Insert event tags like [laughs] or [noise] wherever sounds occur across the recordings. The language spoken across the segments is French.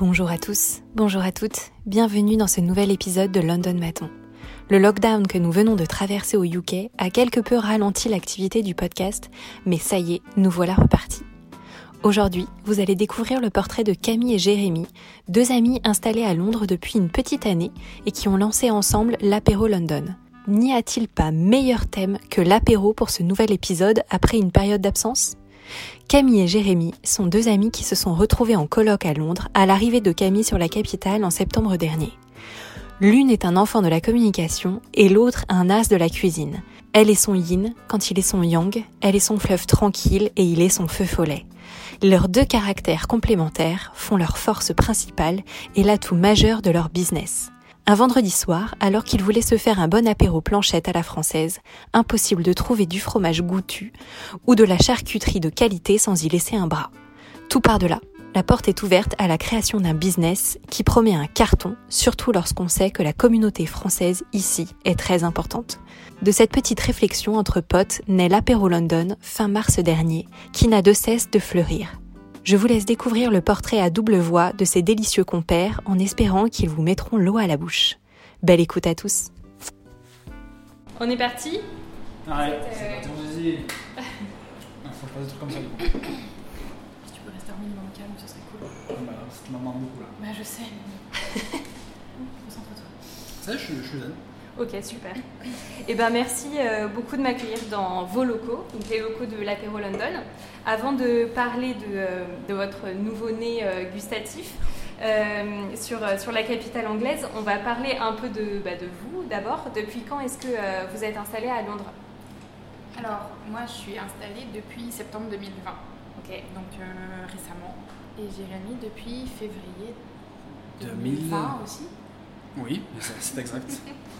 Bonjour à tous, bonjour à toutes, bienvenue dans ce nouvel épisode de London Maton. Le lockdown que nous venons de traverser au UK a quelque peu ralenti l'activité du podcast, mais ça y est, nous voilà repartis. Aujourd'hui, vous allez découvrir le portrait de Camille et Jérémy, deux amis installés à Londres depuis une petite année et qui ont lancé ensemble l'apéro London. N'y a-t-il pas meilleur thème que l'apéro pour ce nouvel épisode après une période d'absence? Camille et Jérémy sont deux amis qui se sont retrouvés en colloque à Londres à l'arrivée de Camille sur la capitale en septembre dernier. L'une est un enfant de la communication et l'autre un as de la cuisine. Elle est son yin quand il est son yang, elle est son fleuve tranquille et il est son feu follet. Leurs deux caractères complémentaires font leur force principale et l'atout majeur de leur business. Un vendredi soir, alors qu'ils voulaient se faire un bon apéro planchette à la française, impossible de trouver du fromage goûtu ou de la charcuterie de qualité sans y laisser un bras. Tout par de là, la porte est ouverte à la création d'un business qui promet un carton, surtout lorsqu'on sait que la communauté française ici est très importante. De cette petite réflexion entre potes naît l'apéro London fin mars dernier, qui n'a de cesse de fleurir. Je vous laisse découvrir le portrait à double voix de ces délicieux compères en espérant qu'ils vous mettront l'eau à la bouche. Belle écoute à tous. On est parti? Ouais, C'est, c'est euh, parti, on se dit. Ah, Faut que je fasse des trucs comme ça du coup. Si tu peux rester un minimum calme, ce serait cool. Bah, ça te beaucoup là. Bah je sais. [laughs] Concentre-toi. Ça, je, suis- je suis zen. Ok, super. Et ben merci euh, beaucoup de m'accueillir dans vos locaux, donc les locaux de l'apéro London. Avant de parler de, euh, de votre nouveau-né euh, gustatif euh, sur, sur la capitale anglaise, on va parler un peu de, bah, de vous d'abord. Depuis quand est-ce que euh, vous êtes installé à Londres? Alors, moi, je suis installée depuis septembre 2020, Ok. donc euh, récemment. Et Jérémy depuis février 2000. 2020 aussi. Oui, c'est exact.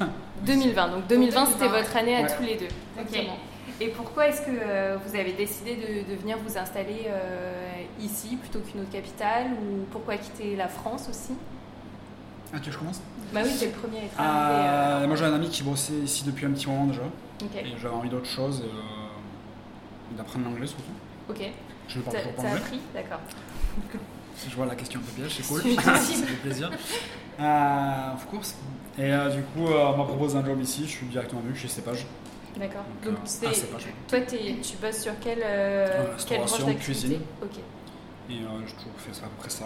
[laughs] 2020, donc 2020 c'était 2020, votre année à ouais. tous les deux. Et pourquoi est-ce que euh, vous avez décidé de, de venir vous installer euh, ici plutôt qu'une autre capitale ou pourquoi quitter la France aussi? Ah, tu veux que je commence? Bah oui, c'est le premier à être arrivé. Euh, Moi, j'ai un ami qui bossait ici depuis un petit moment déjà. Ok. Et j'avais envie d'autre chose, euh, d'apprendre l'anglais surtout. Ok. Je parle toujours pas t'as anglais. appris? D'accord. Si je vois la question un peu piège, c'est cool. C'est ça fait plaisir. Euh, of course. Et euh, du coup, euh, on m'a proposé un job ici. Je suis directement venu chez Cepage. D'accord. Donc, Donc, euh, c'est- ah, toi, t'es- tu bosses sur quelle, Euh, quelle branche restauration, d'activité? Cuisine. Ok. Et j'ai toujours fait ça, à peu près ça.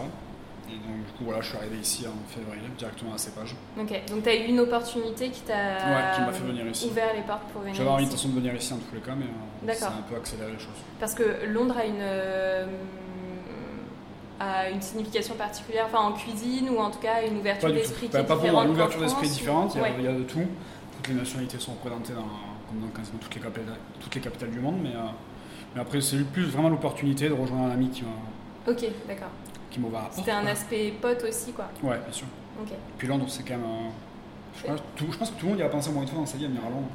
Et donc, du coup, voilà, je suis arrivé ici en février, directement à Cepage. Ok. Donc, tu as eu une opportunité qui t'a Ouais, qui m'a fait venir ici. ouvert les portes pour venir J'avais envie de venir ici en tous les cas, mais euh, ça a un peu accéléré les choses. Parce que Londres a une, a une signification particulière, enfin en cuisine ou en tout cas une ouverture Pas d'esprit qui est Pas, pas pour différente moi, l'ouverture qu'en d'esprit différente, il y, a, Ouais. il y a de tout. Toutes les nationalités sont représentées dans, comme dans quasiment toutes les capitales, toutes les capitales du monde, mais, euh, mais après c'est plus vraiment l'opportunité de rejoindre un ami qui m'a Ok, d'accord. qui. C'était un quoi. aspect pote aussi, quoi. Ouais, bien sûr. Ok. Puis Londres, c'est quand même. euh, je, pense, tout- je pense que tout le monde y a pensé au moins une fois dans sa vie à venir à Londres.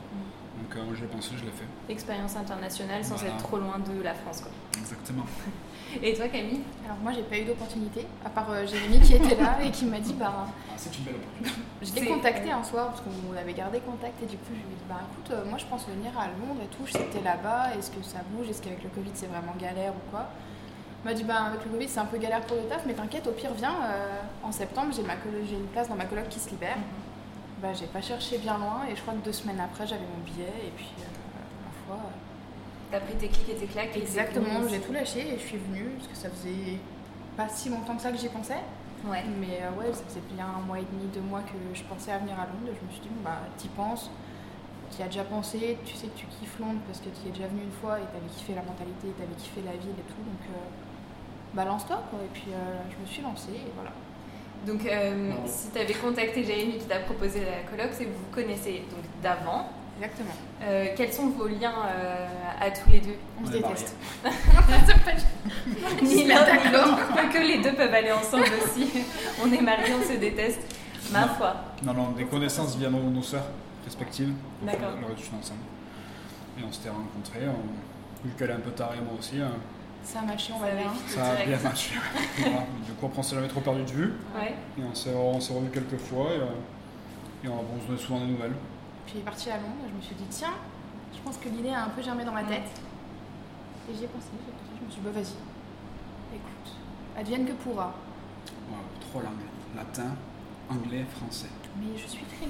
Donc euh, moi j'y ai pensé, je l'ai fait. Expérience internationale sans Voilà. être trop loin de la France, quoi. Exactement. [laughs] Et toi, Camille Alors, moi, j'ai pas eu d'opportunité, à part euh, Jérémy qui était là et qui m'a dit bah, Ah, c'est une belle opportunité. [laughs] Je l'ai contacté un soir parce qu'on avait gardé contact et du coup je lui ai dit bah écoute euh, moi je pense venir à Londres et tout, je sais que t'es là-bas, est-ce que ça bouge, est-ce qu'avec le Covid c'est vraiment galère ou quoi? Il m'a dit bah avec le Covid c'est un peu galère pour le taf mais t'inquiète au pire viens euh, en septembre j'ai ma colo- j'ai une place dans ma coloc qui se libère. Bah j'ai pas cherché bien loin et je crois que deux semaines après j'avais mon billet et puis euh, ma foi euh, T'as pris tes clics et tes claques exactement j'ai tout lâché et je suis venue parce que ça faisait pas si longtemps que ça que j'y pensais. Ouais. Mais euh, ouais, ça faisait bien un mois et demi, deux mois que je pensais à venir à Londres. Je me suis dit, bon, bah, t'y penses, t'y as déjà pensé, tu sais que tu kiffes Londres parce que tu es déjà venu une fois et t'avais kiffé la mentalité, t'avais kiffé la ville et tout. Donc, euh, balance-toi, quoi. Et puis, euh, je me suis lancée et voilà. Donc, euh, si t'avais contacté Jérémy qui t'a proposé la coloc, c'est que vous vous connaissez donc d'avant. Exactement. Euh, quels sont vos liens euh, à tous les deux? On, On se est déteste. [laughs] Ni se l'un ni l'autre. Que les deux peuvent aller ensemble aussi. On est mariés, on se déteste. Ma Non. foi. Non, non, des connaissances via nos, nos sœurs respectives. On D'accord. leur étude ensemble. Et on s'était rencontrés. On... Vu qu'elle est un peu tard et moi aussi, hein, Ça a matché, on va bien. fit ça a bien matché. Voilà. Du coup, on s'est jamais trop perdu de vue. Ouais. Et on s'est, on s'est revus quelques fois et, euh, et on, on se donnait souvent des nouvelles. Puis, il est parti à Londres et je me suis dit, tiens, je pense que l'idée a un peu germé dans ma Mm. tête. Et j'y ai pensé. Je me suis dit, bah, vas-y. Écoute, advienne que pourra. Ouais, trois langues. Latin, anglais, français. Mais je suis très.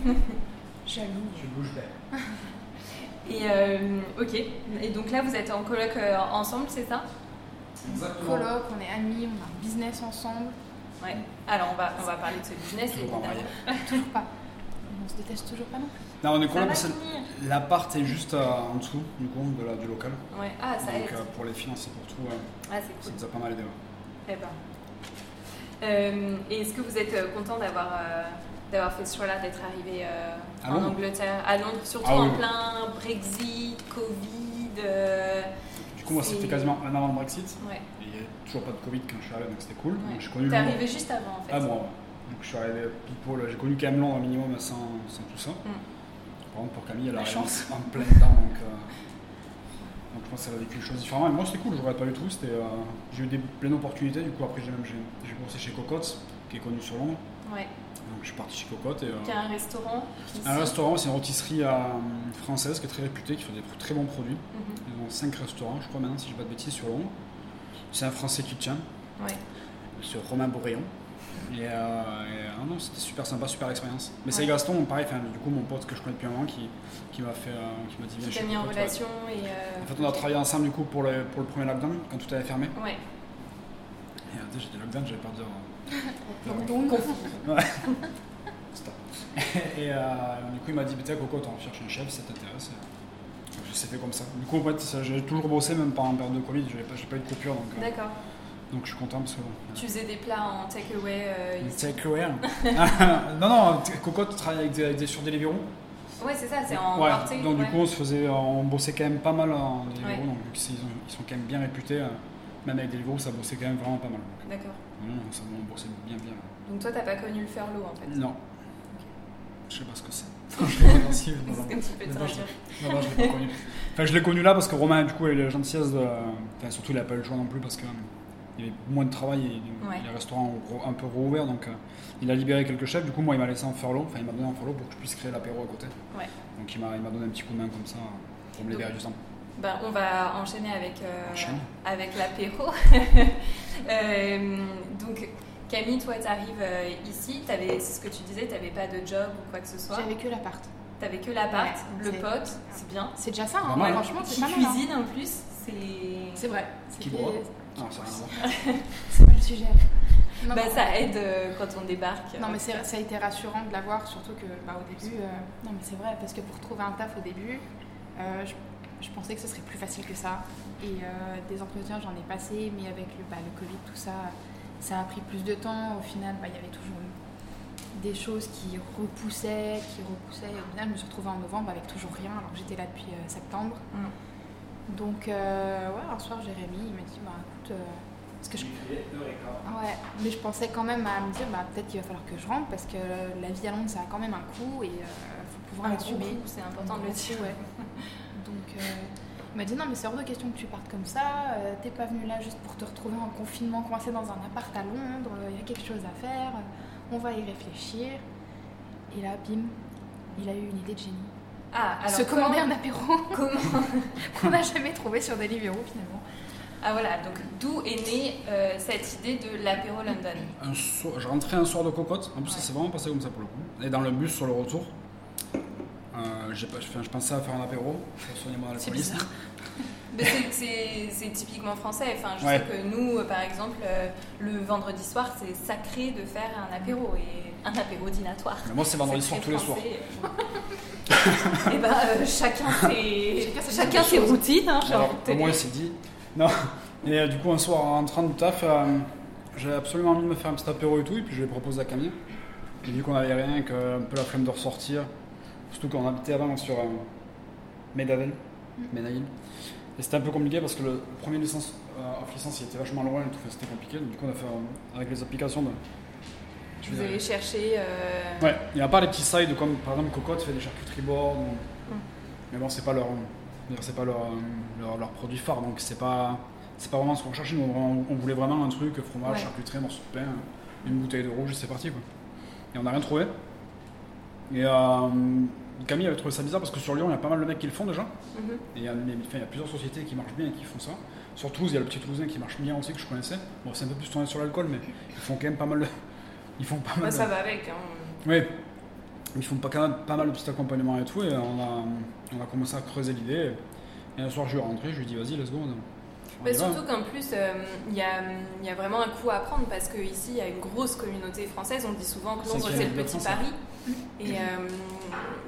Jaloux. Tu bouges bien. Et euh, ok. Et donc là, vous êtes en coloc euh, ensemble, c'est ça? Exactement. Coloc, on est amis, on a un business ensemble. Ouais. Alors on va, on va parler de ce business pas. [laughs] Toujours pas. On se déteste toujours pas non plus. Non, on est Ça que finir. l'appart est juste euh, en dessous du coup de la, du local. Ouais. Ah, ça Donc aide. euh, pour les finances et pour tout, Ah, ça nous a pas mal aidé. Eh ben. Euh, et est-ce que vous êtes content d'avoir euh, d'avoir fait ce choix-là, d'être arrivé euh, À en Angleterre, à Londres, surtout Ah en plein Brexit, Covid. Du coup, moi, C'est- c'était quasiment un an avant le Brexit. Ouais. Et il n'y avait toujours pas de Covid quand je suis arrivé, donc c'était cool. Ouais. Donc j'ai connu T'es arrivé juste avant en fait. Ah bon, ouais. donc je suis arrivé poil. J'ai connu quand même Londres au minimum sans, sans tout ça. Mm. Pour Camille, elle La arrive chance. en plein dedans. Donc, euh, donc je pense qu'elle a vécu les choses différemment. Et moi, c'était cool, je regrette pas du tout. C'était, euh, j'ai eu des pleines opportunités. Du coup, après, j'ai même j'ai, bossé chez Cocotte, qui est connu sur Londres. Ouais. Donc je suis parti chez Cocotte. Et, euh, Qui a un restaurant. ici. un restaurant, c'est une rôtisserie euh, française qui est très réputée, qui fait des très bons produits. Mhm. Ils ont 5 restaurants, je crois maintenant, si je dis pas de bêtises, sur Londres. C'est un français qui tient, Ouais. sur Romain Bourréon. Et, euh, et, ah non, c'était super sympa, super expérience. Mais c'est Ouais. Gaston, pareil, du coup, mon pote que je connais depuis un moment qui, qui m'a fait, euh, qui m'a dit Qui t'a mis en ouais. relation et. euh, En fait, on a travaillé ensemble du coup pour le, pour le premier lockdown, quand tout avait fermé. Ouais. Et euh, j'étais lockdown, j'avais peur de dire. [laughs] Donc, [laughs] Stop. Et euh, du coup, il m'a dit Putain, Cocotte, on cherche un chef, ça t'intéresse fait comme ça. Du coup, en fait, j'ai toujours bossé, même pendant la période de Covid, j'ai pas, pas eu de coupure, donc, euh, D'accord. Donc je suis content parce que. Tu faisais des plats en takeaway euh, takeaway. [laughs] Ah, non, non, Cocotte travaille avec des, avec des, sur Deliveroo. Ouais, c'est ça, c'est en ouais, portée. donc ouais. du coup, on, se faisait, on bossait quand même pas mal en Deliveroo, Ouais. donc vu qu'ils sont, ils sont quand même bien réputés, euh, même avec Deliveroo, ça bossait quand même vraiment pas mal. D'accord. ça, on bossait bien, bien. Donc toi, t'as pas connu le furlough en fait? Non. Je sais pas ce que c'est. [laughs] je l'ai pas si, non, non. C'est un petit peu Non, te non, je dire. Non, non, je l'ai pas connu. Enfin, je l'ai connu là parce que Romain, du coup, eu la gentillesse de. Enfin, surtout, il a pas eu le choix non plus parce qu'il y avait moins de travail et Ouais. les restaurants ont un peu rouvert donc euh, il a libéré quelques chefs. Du coup, moi, il m'a laissé en furlough, enfin, il m'a donné en furlough pour que je puisse créer l'apéro à côté. Ouais. Donc, il m'a il m'a donné un petit coup de main comme ça pour me libérer du temps. Ben, on va enchaîner avec, euh, Enchaîne. avec l'apéro. [laughs] Euh, donc, Camille, toi, tu arrives ici, t'avais- c'est ce que tu disais, tu n'avais pas de job ou quoi que ce soit. J'avais que l'appart. Tu n'avais que l'appart, Ouais, le pote, c'est bien. C'est déjà ça, hein. Franchement, c'est pas mal. hein. cuisine en plus, c'est. C'est vrai. Qui Non, ça. [laughs] C'est pas le sujet. Non, Bah, non. ça aide euh, quand on débarque. Non mais c'est- ça a été rassurant de l'avoir, surtout que bah, au début, euh, non mais c'est vrai, parce que pour trouver un taf au début, euh, je, je pensais que ce serait plus facile que ça. Et euh, des entretiens j'en ai passé, mais avec le, bah, le Covid, tout ça, ça a pris plus de temps. Au final, bah, il y avait toujours des choses qui repoussaient, qui repoussaient. Et au final, je me suis retrouvée en novembre avec toujours rien, alors que j'étais là depuis euh, septembre. Mm. Donc, euh, ouais, un soir, Jérémy, il m'a dit, bah écoute, euh, parce que je Ouais, mais je pensais quand même à me dire, bah, peut-être qu'il va falloir que je rentre parce que la vie à Londres, ça a quand même un coût et il faut pouvoir l'assumer. c'est important de le dire. Ouais. [laughs] Donc, euh, il m'a dit, non, mais c'est hors de question que tu partes comme ça. euh, T'es pas venu là juste pour te retrouver en confinement, coincé dans un appart à Londres. Il y a quelque chose à faire. On va y réfléchir. Et là, bim, il a eu une idée de génie. Ah, alors Se comment, commander un apéro [laughs] comment qu'on n'a jamais trouvé sur Deliveroo finalement. Ah voilà, donc d'où est née euh, cette idée de l'apéro London? Un je rentrais un soir de cocotte, en plus ça Ouais. s'est vraiment passé comme ça pour le coup. Et dans le bus sur le retour, euh, j'ai pas- enfin, je pensais à faire un apéro, pour soigner mon C'est typiquement français. Enfin, je Ouais. sais que nous, euh, par exemple, euh, le vendredi soir, c'est sacré de faire un apéro et un apéro dînatoire. Mais moi c'est vendredi soir tous les soirs. [laughs] [laughs] et ben, euh, chacun [laughs] ses, Chacun ses chacun ses choses. routines. hein, Alors, envie de te au moins, il dire. s'est dit. Non. Et euh, du coup, un soir, en rentrant du taf, euh, j'avais absolument envie de me faire un petit apéro et tout. Et puis, je l'ai proposé à Camille. Et vu qu'on avait rien, qu'un peu la flemme de ressortir, surtout qu'on habitait avant sur euh, Medavel, Menaïl. Et c'était un peu compliqué parce que le, premier licence, euh, off licence, il était vachement loin et tout. C'était compliqué. Donc, du coup, on a fait euh, avec les applications de. Tu Vous dire- cherché. euh, Ouais, il n'y a pas les petits sides comme par exemple Cocotte fait des charcuteries board. ou- Mais bon, c'est pas leur, c'est pas leur, euh, leur, leur produit phare, donc c'est pas, c'est pas vraiment ce qu'on cherchait. Nous, on, on voulait vraiment un truc fromage, Ouais. charcuterie, morceau de pain, une bouteille de rouge, c'est parti quoi. Et on n'a rien trouvé. Et euh, Camille avait trouvé ça bizarre parce que sur Lyon, il y a pas mal de mecs qui le font déjà. Mhm. Et il y, a, enfin, il y a plusieurs sociétés qui marchent bien et qui font ça. Sur Toulouse, il y a le petit Toulousain qui marche bien aussi que je connaissais. Bon, c'est un peu plus tourné sur l'alcool, mais ils font quand même pas mal de. Ils font pas mal Bah, de- ça va avec. hein. Oui. Ils font pas, quand même pas mal de petits accompagnements et tout. Et on a, on a commencé à creuser l'idée. Et un soir, je lui ai rentré, je lui ai dit, vas-y, let's go. Bah, surtout qu'en plus, euh, il y, a, il y a vraiment un coup à prendre parce qu'ici, il y a une grosse communauté française. On dit souvent que Londres, C'est le petit Paris. Et euh,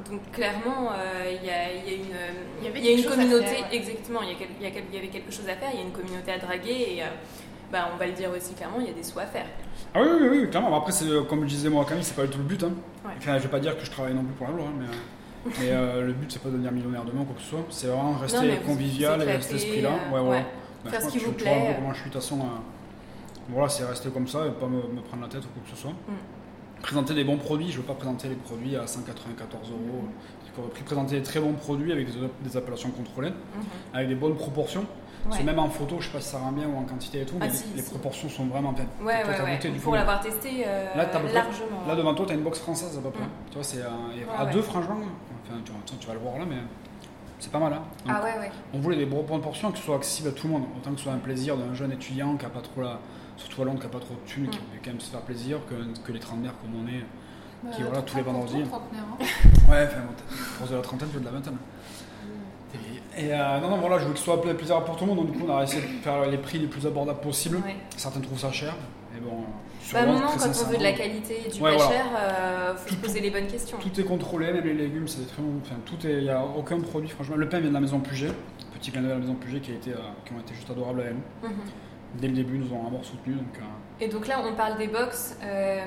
donc, clairement, euh, il y, a, il y a une, Il y avait il y a une communauté. faire, ouais. Exactement, il y, a, quel- il, y a quel- il y avait quelque chose à faire. Il y a une communauté à draguer. Et euh, bah, on va le dire aussi clairement, il y a des sous à faire. Ah oui, oui, oui, oui, clairement. Après, c'est, euh, comme je disais moi Camille, c'est pas du tout le but. Hein. Ouais. Enfin, je vais pas dire que je travaille non plus pour la loi, hein, mais, euh, mais euh, le but, c'est pas de devenir millionnaire demain ou quoi que ce soit. C'est vraiment rester Non, convivial et rester cet esprit-là. ouais, ouais. Bah, Faire ce qui vous vois comment je suis, de toute façon. euh, voilà, c'est rester comme ça et pas me, me prendre la tête ou quoi que ce soit. Mm. Présenter des bons produits, je veux pas présenter les produits à 194 euros. Pris présenter des très bons produits avec des, des appellations contrôlées, Mhm. avec des bonnes proportions. Parce que même en photo, je sais pas si ça rend bien ou en quantité et tout, Ah, mais si, les, proportions sont vraiment bien. Ouais, ouais, ouais. goûté, du Pour l'avoir testé euh, Là, largement. Là devant toi, tu as une box française à peu près. Mm. Tu vois, c'est Ouais, à ouais. deux franchement. Enfin, tu, vas le voir là, mais c'est pas mal. Hein. Donc, Ah ouais, ouais. On voulait des bonnes proportions, que ce soit accessible à tout le monde. Autant que ce soit un plaisir d'un jeune étudiant qui a pas trop la, surtout à Londres, qui a pas trop de thunes, Mm. qui veut quand même se faire plaisir, que, que les trentenaires comme on est. Bah, Qui, voilà, tous les pour vendredis. hein. Ouais, enfin, force de la trentaine, tu veux de la vingtaine. Et, euh, non, non, voilà, je veux que ce soit pla- plaisir pour tout le monde. Donc, du coup, on a essayé de faire les prix les plus abordables possibles. Ouais. Certains trouvent ça cher. Mais bon, Bah, à très quand on veut de la qualité et du Ouais, pas voilà. cher, euh, faut se poser les bonnes questions. Tout est contrôlé, même les légumes, c'est très bon. Enfin, tout est, il n'y a aucun produit, franchement. Le pain vient de la maison Puget, petit clin d'œil à la maison Puget qui, a été, euh, qui ont été juste adorables avec nous. Mhm. Dès le début, nous ont vraiment soutenus. Donc, euh, Et donc là, on parle des box, euh,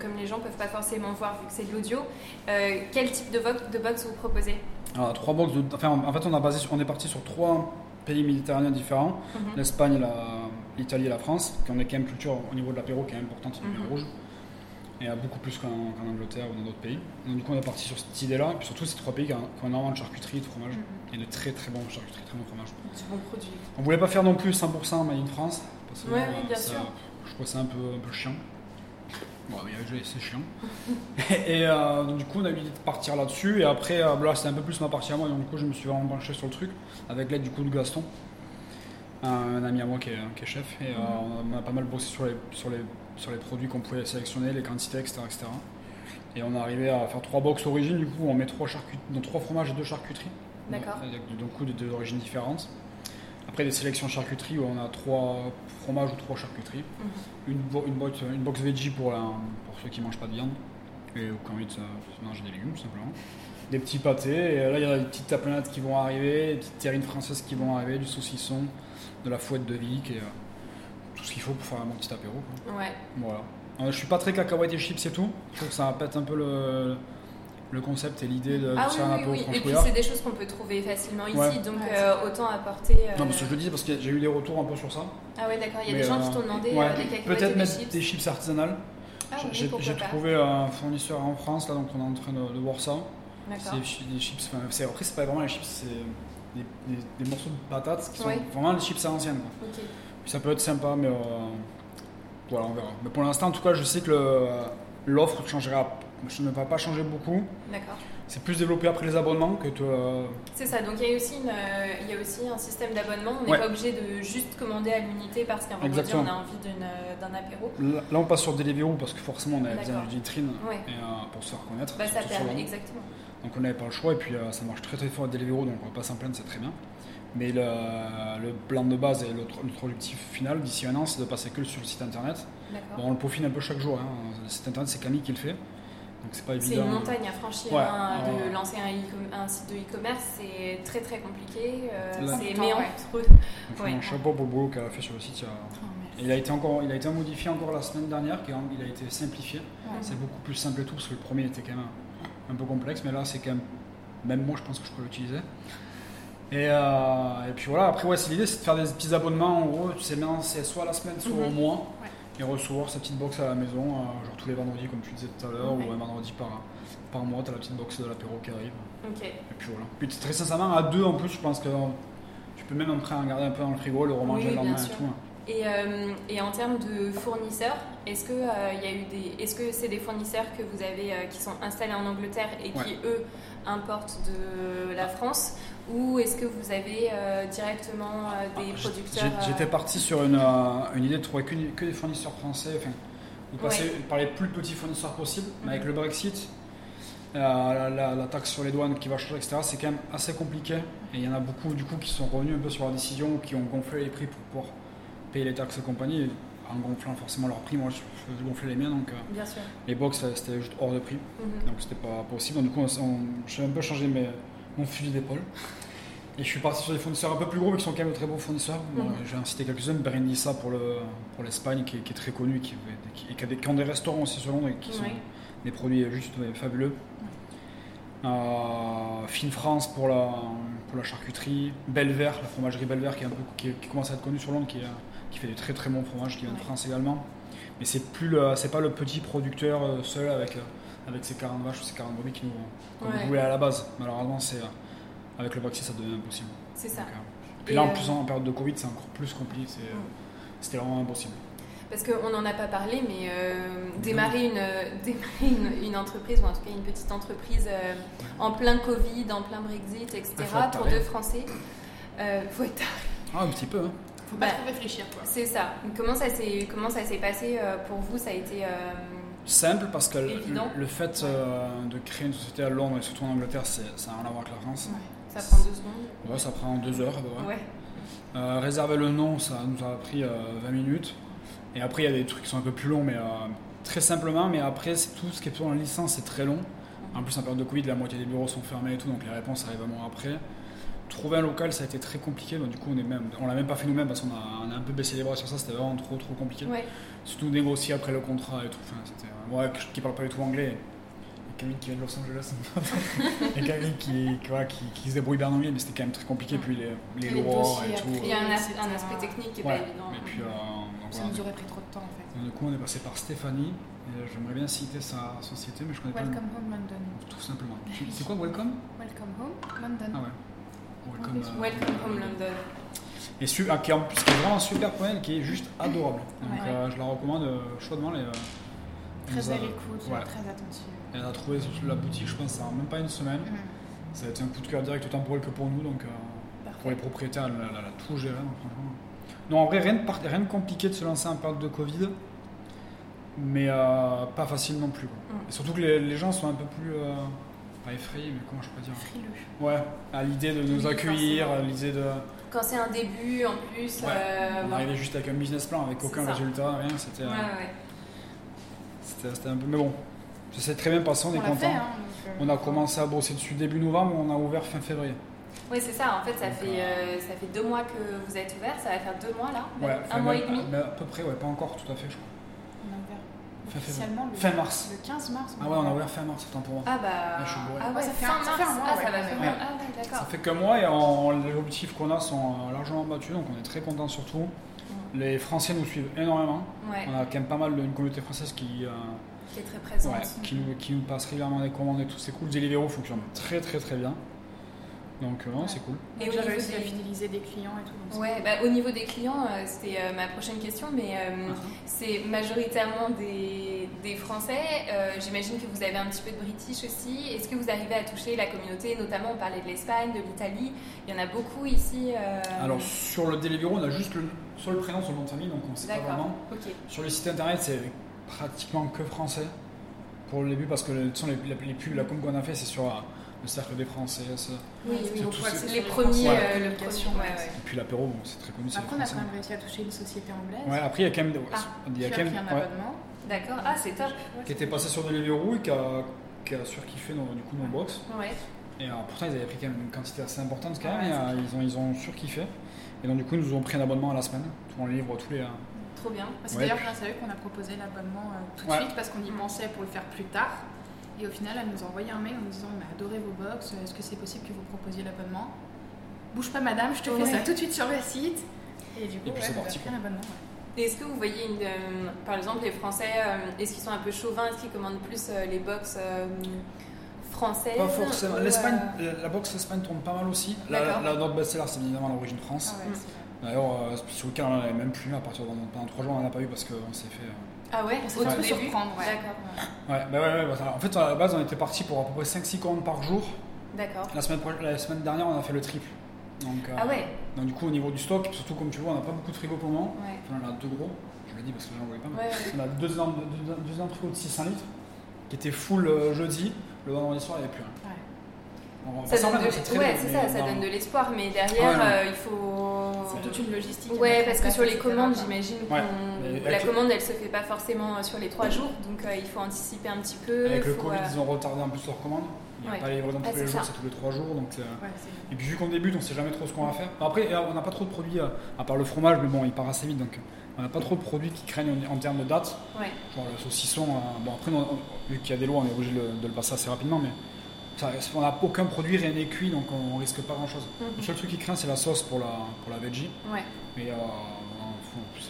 comme les gens peuvent pas forcément voir vu que c'est de l'audio. Euh, quel type de, box, de box vous proposez? Alors, trois box de, enfin, en fait, on, a basé sur- on est parti sur trois pays méditerranéens différents Mhm. l'Espagne, la- l'Italie et la France, qui ont quand même une culture au niveau de l'apéro qui est importante, du vin Mhm. rouge. Et euh, beaucoup plus qu'en Angleterre ou dans d'autres pays. Donc, du coup, on est parti sur cette idée-là. Et puis surtout, ces trois pays qui ont, qui ont énormément de charcuterie, de fromage. Mhm. Et de très très bons charcuterie, très bons fromages. Du bon produit. On voulait pas faire non plus 100% Made in France. Parce que, Ouais, oui, bien ça- sûr. Je trouvais ça un peu, un peu chiant. [laughs] Bon, il y a- c'est chiant. [laughs] et euh, donc, du coup, on a eu l'idée de partir là-dessus. Et après, euh, là, c'était un peu plus ma partie à moi. Donc, du coup, je me suis vraiment branché sur le truc. Avec l'aide du coup de Gaston, un, un ami à moi qui est, qui est chef. Et euh, on, a, pas mal bossé sur les, sur les, sur les produits qu'on pouvait sélectionner, les quantités, etc., etc. Et on est arrivé à faire trois box origines. Du coup, on met trois, donc, fromages et deux charcuteries. D'accord. De deux origines différentes. Après des sélections charcuterie où on a trois fromages ou trois charcuteries. Mhm. Une, bo- une, box, une box veggie pour, la- pour ceux qui mangent pas de viande et ou qui ont envie de manger des légumes tout simplement. Des petits pâtés, et là il y a des petites tapenades qui vont arriver, des petites terrines françaises qui vont arriver, du saucisson, de la fouette de Vic et euh, tout ce qu'il faut pour faire un bon petit apéro. quoi. Ouais. Voilà. Euh, je suis pas très cacahuète et chips et tout. Je trouve que ça pète un peu le, le concept et l'idée de, de Ah faire un oui, oui, apéro oui. Et puis c'est des choses qu'on peut trouver facilement ici, Ouais. donc Ouais, euh, autant apporter. euh, Non, parce que je le dis parce que j'ai eu des retours un peu sur ça. Ah ouais, d'accord. Il y a Mais, des gens euh, qui t'ont demandé ouais, euh, des cacahuètes et Peut-être des mettre chips. des chips artisanales. Ah oui, J'ai trouvé un fournisseur en France, là, donc on est en train de, de voir ça. C'est des chips, enfin, c'est- après, c'est pas vraiment les chips, c'est des, des- des morceaux de patates qui sont Ouais. vraiment les chips à l'ancienne. quoi. Ok. Puis ça peut être sympa, mais euh, voilà, on verra. Mais pour l'instant, en tout cas, je sais que l'offre changera, ne va pas changer beaucoup. D'accord. C'est plus développé après les abonnements que de, euh, C'est ça, donc il y, a aussi une, euh, il y a aussi un système d'abonnement. On n'est Ouais. pas obligé de juste commander à l'unité parce qu'un vendredi Exactement. on a envie euh, d'un apéro. Là, là, on passe sur Deliveroo parce que forcément, on a besoin d'une vitrine Ouais. et, pour se faire connaître. Bah, ça permet, exactement. Donc on n'avait pas le choix et puis euh, ça marche très très fort à Deliveroo donc on va pas s'en plaindre, c'est très bien. Mais le, le plan de base et notre, notre objectif final d'ici un an c'est de passer que sur le site internet. Bon, on le peaufine un peu chaque jour, hein. le site internet c'est Camille qui le fait. Donc c'est pas C'est évident. une montagne à franchir Ouais. hein, de Ouais. lancer un, site de e-commerce, c'est très très compliqué, euh, c'est Ouais. méandreux. Donc, Ouais. un chapeau pour le boulot qu'elle a fait sur le site. il y a- Oh, il a été encore, il a été modifié encore la semaine dernière, qui a- il a été simplifié. Ouais. C'est beaucoup plus simple et tout parce que le premier était quand même un, peu complexe, mais là c'est quand même, même moi je pense que je peux l'utiliser. Et, euh, et puis voilà, après ouais, c'est l'idée c'est de faire des petits abonnements en gros, tu sais maintenant c'est soit la semaine, soit au Mhm. mois, Ouais. et recevoir sa petite box à la maison, euh, genre tous les vendredis comme tu disais tout à l'heure, Ouais. ou un vendredi par, par mois, tu as la petite box de l'apéro qui arrive. Ok. Et puis voilà. Puis très sincèrement, à deux en plus, je pense que tu peux même après en garder un peu dans le frigo, le remanger Oui, le lendemain et tout. hein. Et, euh, et en termes de fournisseurs, est-ce que euh, y a eu des, est-ce que c'est des fournisseurs que vous avez euh, qui sont installés en Angleterre et qui Ouais. eux importent de la France, ou est-ce que vous avez directement euh, des Ah, producteurs J'étais parti sur une, une idée de trouver que, que des fournisseurs français, enfin, de passer Ouais. par les plus petits fournisseurs possibles. Mais avec Mhm. le Brexit, la, la- la taxe sur les douanes qui va changer, etc., c'est quand même assez compliqué. Et il y en a beaucoup du coup qui sont revenus un peu sur leur décision, qui ont gonflé les prix pour pouvoir payer les taxes et compagnie. En gonflant forcément leurs prix, moi je gonfler les miens, donc euh, Bien sûr. les box euh, c'était juste hors de prix. Mhm. Donc c'était pas possible. Donc, du coup, j'ai un peu changé mes- mon fusil d'épaule. Et je suis parti sur des fournisseurs un peu plus gros, mais qui sont quand même de très bons fournisseurs. Bon, Mhm. J'ai incité quelques-uns, Berendisa pour le pour l'Espagne, qui, est- qui est très connu, qui, qui, et qui, a des, qui ont des restaurants aussi sur Londres et qui sont des produits juste fabuleux. Euh, Fine France pour la, pour la charcuterie, Belver, la fromagerie Belver qui, est un peu, qui, qui commence à être connue sur Londres, qui, est- qui fait des très très bons fromages, qui vient de. France également. Mais c'est plus c'est pas le petit producteur euh, seul avec, euh, avec ses 40 vaches ou ses 40 brebis qui nous, qu'on Ouais. voulait à la base. Malheureusement, c'est, euh, avec le Brexit, ça devient impossible. C'est ça. Donc, puis Et, là, en plus, en période de Covid, c'est encore plus compliqué. Mm. C'était vraiment impossible. Parce qu'on n'en a pas parlé, mais euh, démarrer, une, [laughs] démarrer une, une entreprise, ou en tout cas une petite entreprise euh, en plein Covid, en plein Brexit, etc., être pour deux Français, faut être. Ah, un petit peu. hein. Faut pas Bah, trop réfléchir quoi. C'est ça. Comment ça s'est comment ça s'est passé euh, pour vous? Ça a été euh, Simple parce que le, Évident. le fait euh, de créer une société à Londres et surtout en Angleterre, c'est, ça n'a rien à voir avec la France. ça prend deux secondes. Ouais, ça prend deux heures. Ouais. Euh, réserver le nom, ça nous a pris euh, 20 minutes. Et après, il y a des trucs qui sont un peu plus longs, mais euh, très simplement. Mais après, c'est tout ce qui est sur la licence, c'est très long. En plus, en période de Covid, la moitié des bureaux sont fermés et tout, donc les réponses arrivent vraiment après. Trouver un local, ça a été très compliqué. Donc, du coup, on est même, on l'a même pas fait nous-mêmes parce qu'on a, on a un peu baissé les bras sur ça. C'était vraiment trop, trop compliqué. Ouais. Surtout négocier après le contrat et tout. Enfin, c'était, euh, moi, qui- qui parle pas du tout anglais. Et Camille qui vient de Los Angeles. [laughs] et Camille qui, qui, voilà, qui, qui se débrouille bien en anglais, mais c'était quand même très compliqué. Puis les, les Les lois et tout. Il y a un, as- C'était un un- aspect technique qui est Ouais. pas évident. Et puis, euh, donc, Ça voilà. nous aurait pris trop de temps en fait. Donc, du coup, on est passé par Stéphanie. Euh, J'aimerais bien citer sa société, mais je connais pas le nom. Welcome home London. Tout simplement. C'est quoi Welcome? Welcome home London. Ah ouais. Welcome. Home London. Et su- ah, qui, est en plus, qui est vraiment super poêle, qui est juste adorable. Donc Ouais. euh, je la recommande euh, chaudement. Les, euh, elle Très nous a- belle écoute, ouais. très attentive. Elle a trouvé la boutique, je pense, en même pas une semaine. Mhm. Ça a été un coup de cœur direct autant pour elle que pour nous. Donc, euh, pour les propriétaires, elle, elle a tout géré. donc, franchement. Non, en vrai, rien de, par- rien de compliqué de se lancer en période de Covid, mais euh, pas facile non plus. quoi. Mm. Et surtout que les, les gens sont un peu plus. euh, pas effrayés, mais comment je peux dire Frileux. Ouais, à l'idée de nous Oui, accueillir, à l'idée de. Quand c'est un début, en plus. Ouais, euh, on arrivait juste avec un business plan, avec aucun résultat, rien. C'était, Ouais, euh, ouais. c'était, c'était un peu. Mais bon, ça s'est très bien passé, on, est On l'a content. hein, euh, On a commencé à bosser dessus début novembre, on a ouvert fin février. Oui, c'est ça. En fait, ça Donc, fait, euh, ça fait deux mois que vous êtes ouvert. Ça va faire deux mois là. Un mois et demi. mais à peu près, ouais, pas encore tout à fait, je crois. On a ouvert Fin février. Officiellement le, Fin mars. le 15 mars. Ah ouais, on a ouvert fin mars, autant pour moi. Ah bah. Ouais, je suis bourré. Ah ouais, ça fait fin un- ça mars. fait un mois, ah, ouais, ça va ça Ah ouais, Ça d'accord. fait qu'un mois et on- les objectifs qu'on a sont euh, largement battus, donc on est très contents surtout. Les Français nous suivent énormément. Ouais, On a quand même pas mal d'une communauté française qui, euh, qui est très présente. ouais, qui, nous, qui nous passe régulièrement des commandes et tout. C'est cool. Deliveroo fonctionne très très très bien. Donc euh, c'est cool. Et Et au j'ai niveau réussi à des- fidéliser des clients et tout. donc Ouais, cool. bah, au niveau des clients, euh, c'était euh, ma prochaine question, mais euh, c'est majoritairement des, des Français. Euh, J'imagine que vous avez un petit peu de British aussi. Est-ce que vous arrivez à toucher la communauté? Notamment, on parlait de l'Espagne, de l'Italie. Il y en a beaucoup ici. euh, Alors sur le Deliveroo, on a juste le, soit le prénom, soit le nom de famille, donc on sait pas D'accord. vraiment. Ok. Sur le site internet, c'est pratiquement que français pour le début parce que le- les, les, les pubs, la com qu'on a fait, c'est sur euh, le cercle des Français. ça. Oui, oui, c'est donc, ouais, ce- c'est les premiers. Euh, le ouais, ouais. Et puis l'apéro, bon, c'est très connu, c'est Après, on a quand même réussi à toucher une société anglaise. Ouais, après, il y a quand même, des- Ah, il y a qui quand a même pris un ouais, abonnement. D'accord. Ah, c'est top. qui était passé sur Deliveroo et qui a, qui a surkiffé nos, du coup, nos box. Ouais. Et alors, pourtant, ils avaient pris quand même une quantité assez importante quand Ouais, même. et, c'est euh, ils, ont, ils ont surkiffé. Et donc, du coup, ils nous ont pris un abonnement à la semaine. On livre tous les. euh, Trop bien. C'est Ouais, d'ailleurs grâce à eux qu'on a proposé l'abonnement euh, tout de Ouais. suite parce qu'on y pensait pour le faire plus tard. Et au final, elle nous a envoyé un mail en nous disant On a adoré vos box, est-ce que c'est possible que vous proposiez l'abonnement? Bouge pas, madame, je te Ouais. fais ça tout de suite sur le site. Et du coup, Et puis ouais, c'est on a parti, pris un abonnement. ouais. Est-ce que vous voyez, une, euh, par exemple, les Français, euh, est-ce qu'ils sont un peu chauvins? Est-ce qu'ils commandent plus euh, les box euh, françaises? Pas forcément. ou, L'Espagne, euh, la- box Espagne tourne pas mal aussi. La, la, notre best-seller, c'est évidemment l'origine France. Ah. D'ailleurs, euh, ce week-end, on n'en avait même plus. À partir de pendant 3 jours, on n'en a pas eu parce qu'on s'est fait. Euh, Ah ouais, On s'est fait surprendre, ouais. D'accord. Ouais, bah ouais, ouais, bah en fait, à la base, on était parti pour à peu près 5-6 commandes par jour. D'accord. La semaine, la semaine dernière, on a fait le triple. Donc, euh, Ah ouais. donc, du coup, au niveau du stock, surtout comme tu vois, on n'a pas beaucoup de frigo pour le moment. Ouais. Enfin, on en a deux gros, je le dis parce que les gens ne voyaient pas. mais Ouais, ouais. On a deux énormes, deux, frigos de 600 litres qui étaient full euh, jeudi. Le vendredi soir, il n'y avait plus rien. On Ça donne de, remettre, c'est très ouais, bien, c'est mais ça, ça non. donne de l'espoir, mais derrière, Ouais, euh, il faut. C'est toute une logistique. Ouais, parce que sur les commandes, j'imagine Ouais. Mais la avec le- commande, elle se fait pas forcément euh, sur les trois jours, donc euh, il faut anticiper un petit peu. Avec le Covid, euh, ils ont retardé un peu leur commande. Il n'y a Ouais. pas les livraisons Ah, tous les jours, c'est tous les 3 jours. Donc, euh, Et puis vu qu'on débute, on sait jamais trop ce qu'on va faire. Après, on n'a pas trop de produits, à part le fromage, mais bon, il part assez vite, donc on n'a pas trop de produits qui craignent en, termes de date. Ouais. Genre le saucisson, euh, bon après, vu qu'il y a des lois, on est obligé de, le- de le passer assez rapidement, mais ça- on n'a aucun produit, rien n'est cuit, donc on, risque pas grand chose. Mhm. Le seul truc qui craint, c'est la sauce pour la, pour la veggie, Ouais, mais euh,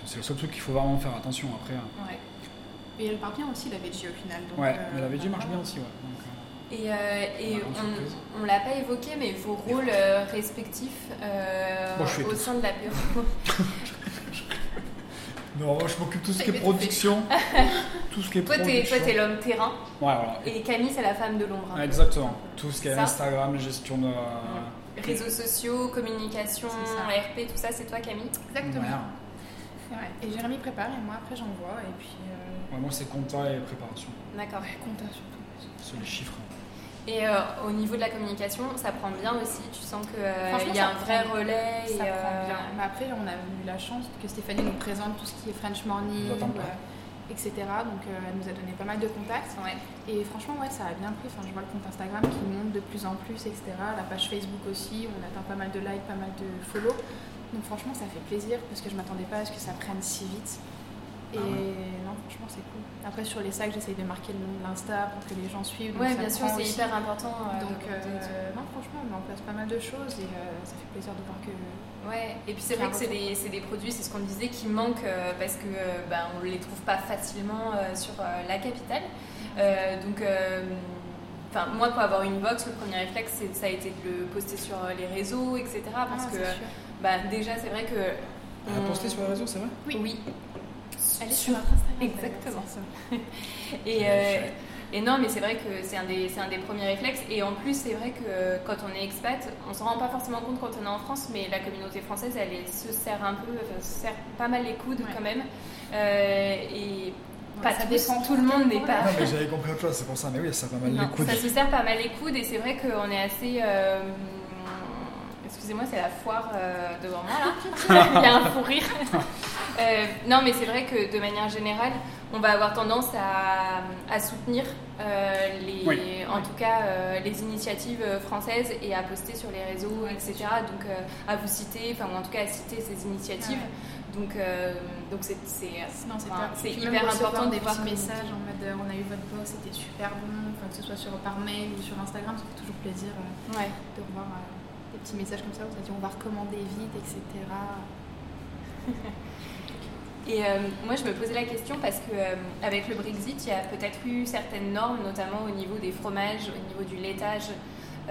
c'est- le seul truc qu'il faut vraiment faire attention après. euh. ouais. Et elle part bien aussi, la veggie, au final. donc, Ouais, euh, mais la veggie marche bien aussi, ouais. Donc, euh, Et, euh, et on, on l'a pas évoqué, mais vos rôles respectifs au sein de l'apéro. [laughs] [laughs] Non, moi je m'occupe de tout ce qui est [laughs] production. [laughs] tout ce qui est toi, t'es, production. toi, t'es l'homme terrain, Ouais, voilà. et Camille, c'est la femme de l'ombre. peu. Exactement. Tout ce qui est Ça. Instagram, gestion de. Ouais. Réseaux sociaux, communication, C'est. RP, tout ça, c'est toi, Camille Exactement. Ouais. Ouais. Et Jérémy prépare et moi après j'envoie et puis euh, Ouais, moi c'est compta et préparation. D'accord. ouais, compta surtout. Sur les chiffres. Et euh, au niveau de la communication, ça prend bien aussi. Tu sens qu'il y a un vrai prend- relais. Ça et, prend euh, bien. Mais après, on a eu la chance que Stéphanie nous présente tout ce qui est French Morning, euh, etc. Donc euh, elle nous a donné pas mal de contacts. Ouais. Et franchement, ouais, ça a bien pris. Enfin, je vois le compte Instagram qui monte de plus en plus, etc. La page Facebook aussi, on atteint pas mal de likes, pas mal de follow. Donc franchement, ça fait plaisir parce que je m'attendais pas à ce que ça prenne si vite. Et Ah ouais. non, franchement, c'est cool. Après, sur les sacs, j'essaye de marquer le nom de l'Insta pour que les gens suivent. ça bien sûr, c'est hyper important. euh, Donc, et tout. euh, non, franchement, on met en place pas mal de choses et euh, ça fait plaisir de voir que. Ouais, et puis c'est vrai a que c'est des, c'est des produits, c'est ce qu'on disait, qui manquent euh, parce que euh, bah, on les trouve pas facilement euh, sur euh, la capitale. Euh, donc, euh, enfin, moi, pour avoir une box, le premier réflexe, c'est- ça a été de le poster sur euh, les réseaux, etc. Parce Ah, que, bah, déjà, c'est vrai que. On- posté sur les réseaux, c'est vrai? Oui. oui. Allez sur notre Instagram. [laughs] Exactement. [laughs] Et, euh, et non, mais c'est vrai que c'est un, des, c'est un des premiers réflexes. Et en plus, c'est vrai que quand on est expat, on s'en rend pas forcément compte quand on est en France, mais la communauté française, elle se serre un peu, enfin, se serre pas mal les coudes Ouais. quand même. Euh, et pas ça tous, dépend tout le monde n'est pas. Non, mais j'avais compris autre chose, c'est pour ça. Mais oui, ça a pas mal Non, les coudes. ça se serre pas mal les coudes et c'est vrai qu'on est assez. euh, Excusez-moi, c'est la foire euh, devant moi là. [laughs] Il y a un fou rire. Euh, non, mais c'est vrai que de manière générale, on va avoir tendance à, à soutenir euh, les, Oui. en tout cas euh, les initiatives françaises et à poster sur les réseaux, etc. Donc euh, à vous citer, enfin ou en tout cas à citer ces initiatives. Donc euh, donc c'est c'est hyper important de des pouvoir petits communiquer. messages en mode on a eu votre box, c'était super bon, enfin, que ce soit sur, par mail ou sur Instagram, ça fait toujours plaisir euh, Ouais. de revoir euh, des petits messages comme ça où ça dit on va recommander vite, etc. [laughs] Et euh, moi, je me posais la question parce que euh, avec le Brexit, il y a peut-être eu certaines normes, notamment au niveau des fromages, au niveau du laitage.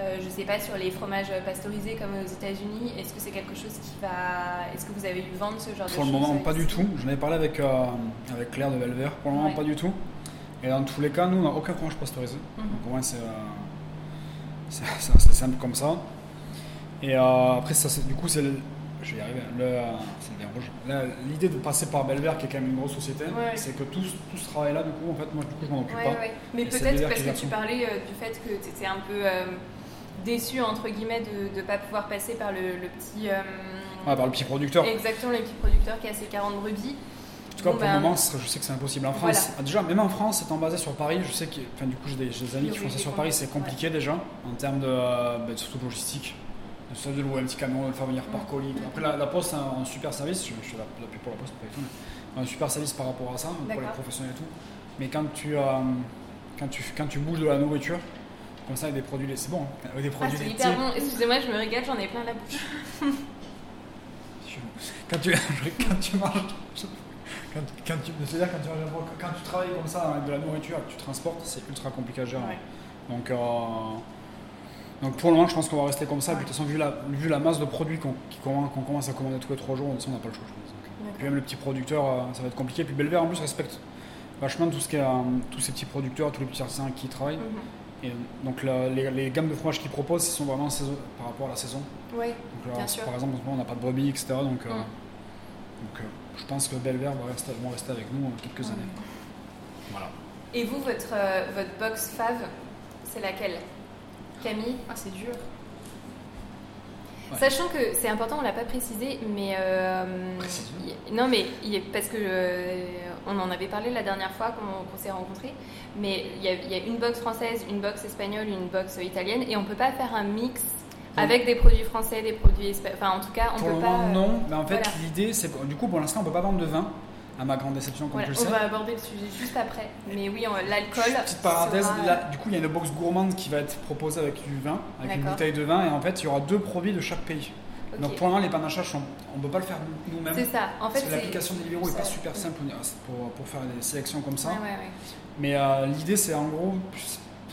Euh, je ne sais pas sur les fromages pasteurisés comme aux États-Unis. Est-ce que c'est quelque chose qui va Est-ce que vous avez eu vent de ce genre de Pour choses le moment, pas du tout. J'en avais parlé avec, avec Claire de Belver. Pour le moment, Ouais. pas du tout. Et dans tous les cas, nous, on n'a aucun fromage pasteurisé. Mhm. Donc au moins, c'est [laughs] simple comme ça. Et après, ça, du coup, c'est. Je vais y arriver. Le, c'est bien rouge. Là, L'idée de passer par Belver, qui est quand même une grosse société, Ouais. c'est que tout, ce- tout ce travail-là, du coup, en fait, moi, du coup, je m'en occupe Ouais, pas. ouais. Mais peut-être parce que tu parlais euh, du fait que tu étais un peu euh, déçu, entre guillemets, de ne pas pouvoir passer par le, le petit. euh, Ouais, par le petit producteur. Exactement, le petit producteur qui a ses 40 brebis. En tout cas, Bon, pour ben, le moment, ce serait- je sais que c'est impossible. En Voilà. France, ah, déjà, même en France, étant basé sur Paris, je sais que, enfin, du coup, j'ai des, amis qui font ça sur Paris, c'est compliqué déjà, en termes de, bah, surtout de logistique. De ça, de louer un petit camion, de le faire venir par colis. Après, la, la Poste a un, un super service, je, la pub pour la Poste, pas du tout, mais un super service par rapport à ça, pour les professionnels et tout. Mais quand tu, euh, quand tu, quand tu bouges de la nourriture, comme ça, avec des produits, c'est bon, hein, avec des Ah, produits c'est laitiers, hyper bon. Excusez-moi, je me régale, j'en ai plein la bouche. [laughs] Quand tu, quand tu manges, quand, quand tu, c'est-à-dire quand tu, quand tu travailles comme ça avec de la nourriture, que tu transportes, c'est ultra compliqué à gérer. Ouais. Donc, euh, Donc pour le moment, je pense qu'on va rester comme ça. Puis de toute façon, vu la, vu la masse de produits qu'on commence à commander tous les trois jours, on n'a pas le choix, je pense. Donc, Puis même les petits producteurs, euh, ça va être compliqué. Puis Belver en plus respecte vachement tout ce qui est, euh, tous ces petits producteurs, tous les petits artisans qui travaillent. Mhm. Et donc la- les, les gammes de fromages qu'ils proposent, ils sont vraiment saison, par rapport à la saison. Ouais. Donc là, Bien sûr. par exemple, en ce moment, on n'a pas de brebis, etc. Donc, euh, donc, euh, je pense que Belver va rester, vont rester avec nous quelques années. Voilà. Et vous, votre, euh, votre box fav, c'est laquelle? Camille Ah, c'est dur. Ouais. Sachant que c'est important, on l'a pas précisé, mais euh, non, mais y parce que euh, on en avait parlé la dernière fois qu'on s'est rencontrés, mais il y, a, il y a une box française, une box espagnole, une box italienne, et on peut pas faire un mix Non. avec des produits français, des produits espagnols. Enfin, en tout cas, on Pour peut le pas. moment, euh, non. Mais en fait, voilà. l'idée, c'est du coup, pour l'instant, on peut pas vendre de vin, à ma grande déception, comme Voilà, tu le on sais. va aborder le sujet juste après. Mais oui, on- l'alcool. Petite parenthèse, sera- là, du coup, il y a une box gourmande qui va être proposée avec du vin, avec une bouteille de vin, et en fait, il y aura deux produits de chaque pays. Donc pour le moment, les panachages, on ne peut pas le faire nous-mêmes. C'est ça. En fait, l'application de Deliveroo n'est pas super simple pour, pour faire des sélections comme ça. Ouais, ouais, ouais. Mais euh, l'idée, c'est en gros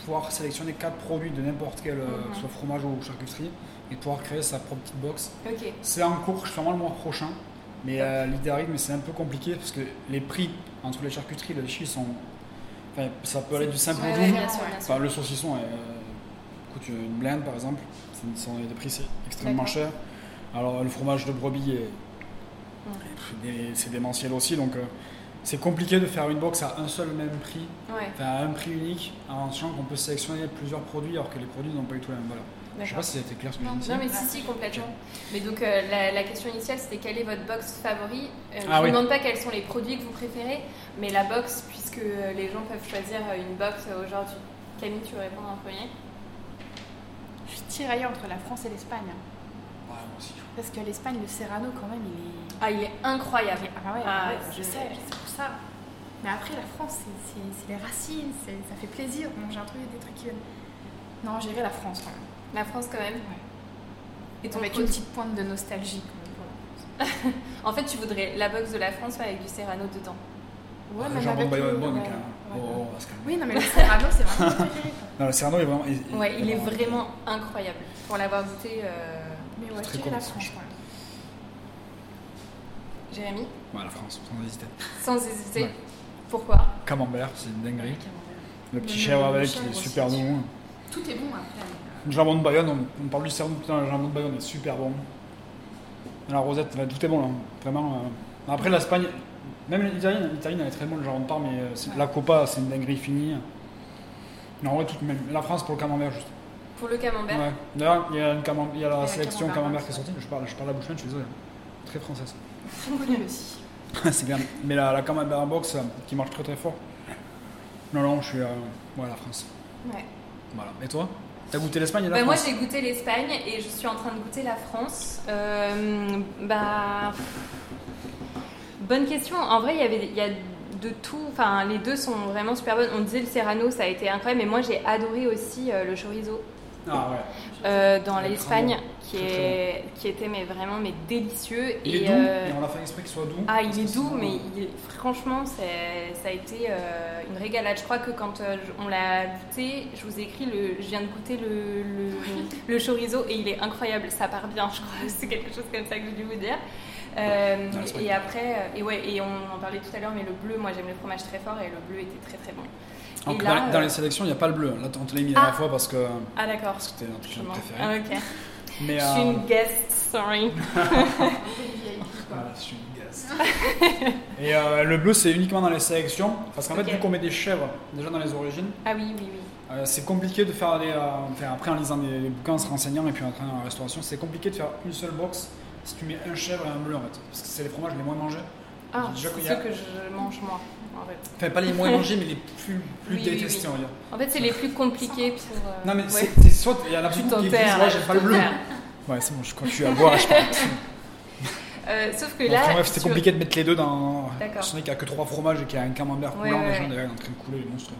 pouvoir sélectionner quatre produits de n'importe quel, euh, Mhm. soit fromage ou charcuterie, et pouvoir créer sa propre petite box. Ok. C'est en cours, je fais vraiment le mois prochain. Mais euh, l'idée mais c'est un peu compliqué parce que les prix entre les charcuteries et les chis sont. Enfin, ça peut aller du simple au double. Enfin, le saucisson euh, coûte une blinde par exemple, des prix c'est extrêmement cher. Alors le fromage de brebis est, c'est démentiel aussi, donc euh, c'est compliqué de faire une box à un seul même prix, Ouais. à un prix unique, en sachant qu'on peut sélectionner plusieurs produits alors que les produits n'ont pas du tout la même valeur. Je sais pas si c'était clair ce que Non, j'ai dit. Non mais si si complètement. Mais donc euh, la, la question initiale c'était quelle est votre box favori Euh, Je Ah ne oui. vous demande pas quels sont les produits que vous préférez, mais la box puisque euh, les gens peuvent choisir une box aujourd'hui. Camille, tu veux répondre en premier? Je suis tiraillée entre la France et l'Espagne. Ouais, moi aussi. Parce que l'Espagne, le Serrano, quand même, il est. Ah il est incroyable. Ah ouais, Ah, ouais, je sais, c'est pour ça. Mais après, la France, c'est- les racines, ça fait plaisir de manger un truc, des trucs qui. Non, j'irai la France quand même. La France quand même. Ouais. Et ton Avec une petite pointe de nostalgie quand même. pour [laughs] En fait tu voudrais la box de la France mais avec du Serrano dedans. Ouais, Ah, le même jambon avec de Bayonne, le- bon, ouais, hein. ouais, Oh, ouais. on va se calmer. Oui, non, mais le Serrano, c'est vraiment mon préféré. [laughs] Non, le Serrano est vraiment. est- Ouais, il est vraiment incroyable. Pour l'avoir goûté, euh, Mais ouais, Très dirais la cool, France. Jérémy, Ouais, la France, sans hésiter. sans hésiter. Ouais. Pourquoi Camembert, c'est une dinguerie. Le petit chèvre avec, il est super bon. Tout est bon après. Le jambon de Bayonne, on, on parle du cerveau, putain, le jambon de Bayonne est super bon. La rosette, tout est bon là, vraiment. euh. Après l'Espagne, même l'Italie, l'Italie elle est très bonne, le jambon de Parme, mais euh, la Copa, c'est une dinguerie finie. Non, en vrai, tout, même la France pour le camembert, juste. Pour le camembert Ouais. D'ailleurs, il y a, une camem- il y a la la sélection camembert qui est sortie, je parle, je parle la bouche pleine, je suis désolé. Très française. aussi. [laughs] c'est bien. Mais la, la camembert box qui marche très très fort. Non, non, je suis. Euh, ouais, la France. Ouais. Voilà. Et toi? T'as goûté l'Espagne et la Bah, moi j'ai goûté l'Espagne et je suis en train de goûter la France. Euh, bah, bonne question. En vrai, il y avait, il y a de tout. Enfin, les deux sont vraiment super bonnes. On disait le Serrano, ça a été incroyable, mais moi j'ai adoré aussi euh, le chorizo Ah ouais. euh, dans Ouais, l'Espagne, qui qui était mais vraiment mais délicieux. Il et, est doux, euh, et on l'a fait exprès qu'il soit doux. Ah, parce il est doux, mais euh, il franchement, c'est- ça a été euh, une régalade. Je crois que quand euh, je- on l'a goûté, je vous ai écrit, le, je viens de goûter le, le, [laughs] le chorizo et il est incroyable. Ça part bien, je crois. [laughs] C'est quelque chose comme ça que j'ai dû vous dire. Euh, Non, et après, euh, et ouais, et on en parlait tout à l'heure, mais le bleu, moi j'aime le fromage très fort et le bleu était très très bon. Donc, dans, les- dans euh, les sélections, il n'y a pas le bleu. Là, on te l'a mis la dernière Ah. fois parce que Ah d'accord. c'était notre Je chaîne m'en- préférée. Ah, ok. Mais, Je suis euh, une guest, sorry. [laughs] voilà, je suis une gaze. [laughs] et euh, le bleu, c'est uniquement dans les sélections. Parce qu'en Ok. fait, vu qu'on met des chèvres déjà dans les origines, Ah oui, oui, oui. euh, c'est compliqué de faire des. euh, enfin, après, en lisant des, bouquins, en se renseignant et puis en train en restauration, c'est compliqué de faire une seule box si tu mets un chèvre et un bleu en fait. Parce que c'est les fromages les moins mangés. Ah, c'est ceux a- que je mange moi, en fait. Enfin, pas les moins [laughs] mangés, mais les plus, plus Oui, oui, détestés, oui. on va dire. En fait, c'est les plus compliqués pour. euh, Non, mais ouais. c'est soit. Il y en a beaucoup qui disent, là, j'aime pas le bleu. Ouais, c'est bon, je que je suis à boire je parle. [laughs] Euh, sauf que Bon, là. bref, c'était compliqué de mettre les deux dans. D'accord. Je qu'il n'y a que trois fromages et qu'il y a un camembert coulant ouais, ouais. derrière en train de couler, les monstres.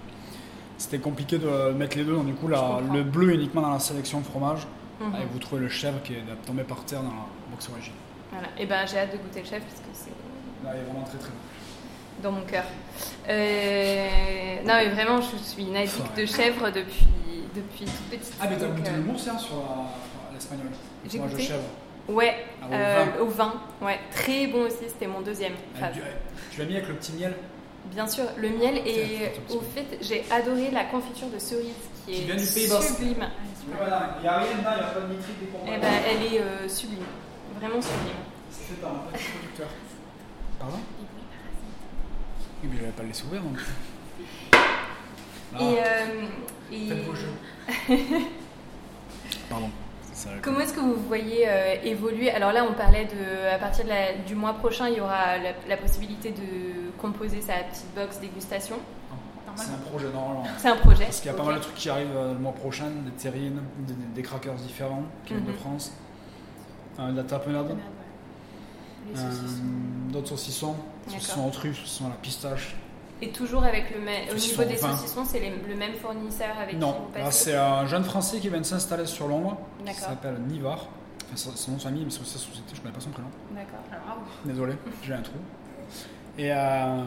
C'était compliqué de mettre les deux, donc du coup, la- le bleu uniquement dans la sélection de fromage. Mhm. Et vous trouvez le chèvre qui est tombé par terre dans la box origine. Voilà. Et ben, j'ai hâte de goûter le chef parce que c'est Là, il est vraiment très très bon. Dans mon cœur. Euh, Non, mais vraiment, je suis une addict de chèvre depuis, depuis toute petite. Ah, mais t'as donc, goûté euh, le mousse hein, sur l'espagnol? J'ai Moi, je goûté. chèvre. Ouais, Ah, au euh, vin. au vin. Ouais, très bon aussi. C'était mon deuxième. Ah, fave. tu- Tu l'as mis avec le petit miel? Bien sûr, le miel et au fait, j'ai adoré la confiture de cerise qui Qui est vient du Pays Basque. sublime. Il n'y a rien dedans, il n'y a pas de nitrite des Eh ben, elle est euh, sublime, vraiment sublime. C'est fait par un petit producteur. Pardon? Oui, mais j'avais pas le laisser ouvert donc. Ah, Et, euh, et Faites vos jeux. [laughs] Pardon. Comment est-ce que vous voyez euh, évoluer? Alors là, on parlait de, à partir de la- du mois prochain, il y aura la, la possibilité de composer sa petite box dégustation. C'est un projet normalement. C'est un projet. Parce qu'il y a pas mal de trucs qui arrivent euh, le mois prochain, des terrines, des, des crackers différents qui viennent de Mhm. France. Euh, de la tapenade, d'autres saucissons, Saucissons aux truffes, saucissons à la pistache. Et toujours avec le même. Au niveau des saucissons, c'est le même fournisseur avec non, qui passez c'est un jeune français qui vient de s'installer sur Londres, qui s'appelle Nivar. Enfin, son son nom de famille, mais c'est sa société, je ne connais pas son prénom. D'accord. Alors, ah, Désolé, [laughs] j'ai un trou. Et. Euh... pardon.